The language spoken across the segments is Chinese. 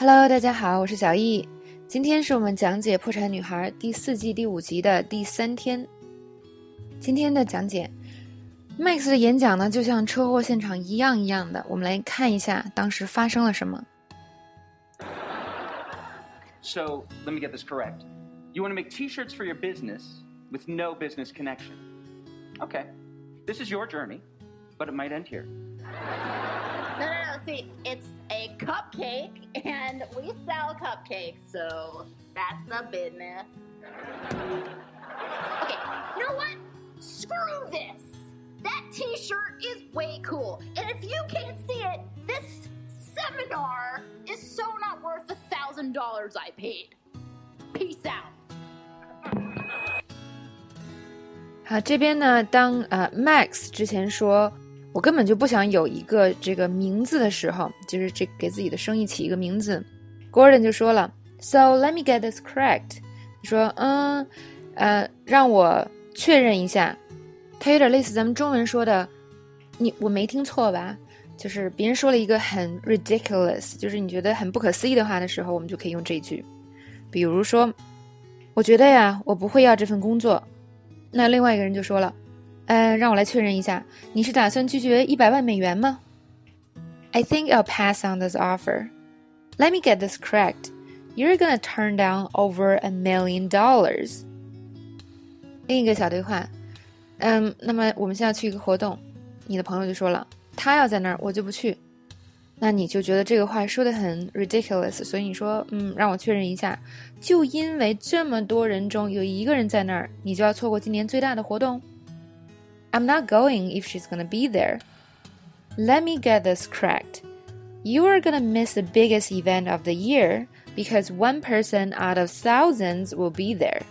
Hello，大家好，我是小易。今天是我们讲解《破产女孩》第四季第五集的第三天。今天的讲解，Max 的演讲呢，就像车祸现场一样一样的。我们来看一下当时发生了什么。So let me get this correct. You want to make T-shirts for your business with no business connection. Okay, this is your journey, but it might end here. No, no, no. See, it's a cupcake, and we sell cupcakes, so that's the business. Okay, you know what? Screw this. That T-shirt is way cool, and if you can't see it, this seminar is so not worth the thousand dollars I paid. Peace out. 好，这边呢，当呃 Max 之前说。 我根本就不想有一个这个名字的时候，就是这给自己的生意起一个名字。Gordon 就说了，So let me get this correct。说，嗯，呃，让我确认一下。他有点类似咱们中文说的，你我没听错吧？就是别人说了一个很 ridiculous，就是你觉得很不可思议的话的时候，我们就可以用这句。比如说，我觉得呀，我不会要这份工作。那另外一个人就说了。呃，让我来确认一下，你是打算拒绝一百万美元吗？I think I'll pass on this offer. Let me get this correct. You're gonna turn down over a million dollars. 另一个小对话，嗯，那么我们现在去一个活动，你的朋友就说了，他要在那儿，我就不去。那你就觉得这个话说的很 ridiculous，所以你说，嗯，让我确认一下，就因为这么多人中有一个人在那儿，你就要错过今年最大的活动 ？I'm not going if she's gonna be there. Let me get this correct. You are gonna miss the biggest event of the year because one person out of thousands will be there.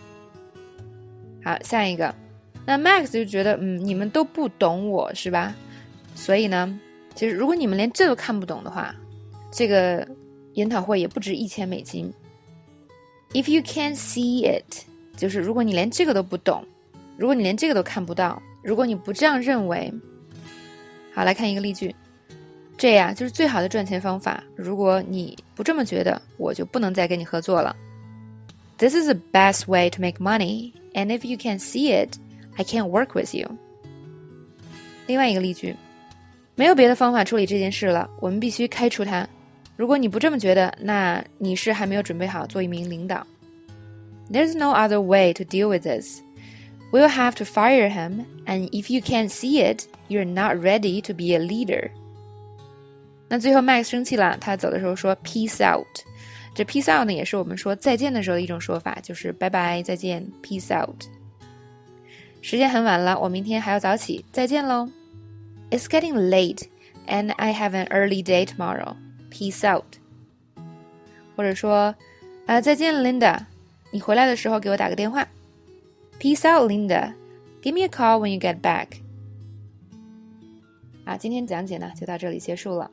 好，下一个，那 Max 就觉得，嗯，你们都不懂我是吧？所以呢，其实如果你们连这都看不懂的话，这个研讨会也不值一千美金。If you can't see it，就是如果你连这个都不懂，如果你连这个都看不到。 如果你不这样认为，好，来看一个例句，这呀就是最好的赚钱方法。如果你不这么觉得，我就不能再跟你合作了。This is the best way to make money, and if you can't see it, I can't work with you。另外一个例句，没有别的方法处理这件事了，我们必须开除他。如果你不这么觉得，那你是还没有准备好做一名领导。There's no other way to deal with this. We'll have to fire him, and if you can't see it, you're not ready to be a leader. 那最后 Max 生气了，他走的时候说 “peace out”。这 “peace out” 呢，也是我们说再见的时候的一种说法，就是拜拜，再见，peace out。时间很晚了，我明天还要早起，再见喽。It's getting late, and I have an early day tomorrow. Peace out。或者说，啊，再见，Linda，你回来的时候给我打个电话。 Peace out, Linda. Give me a call when you get back. 啊，今天讲解呢就到这里结束了。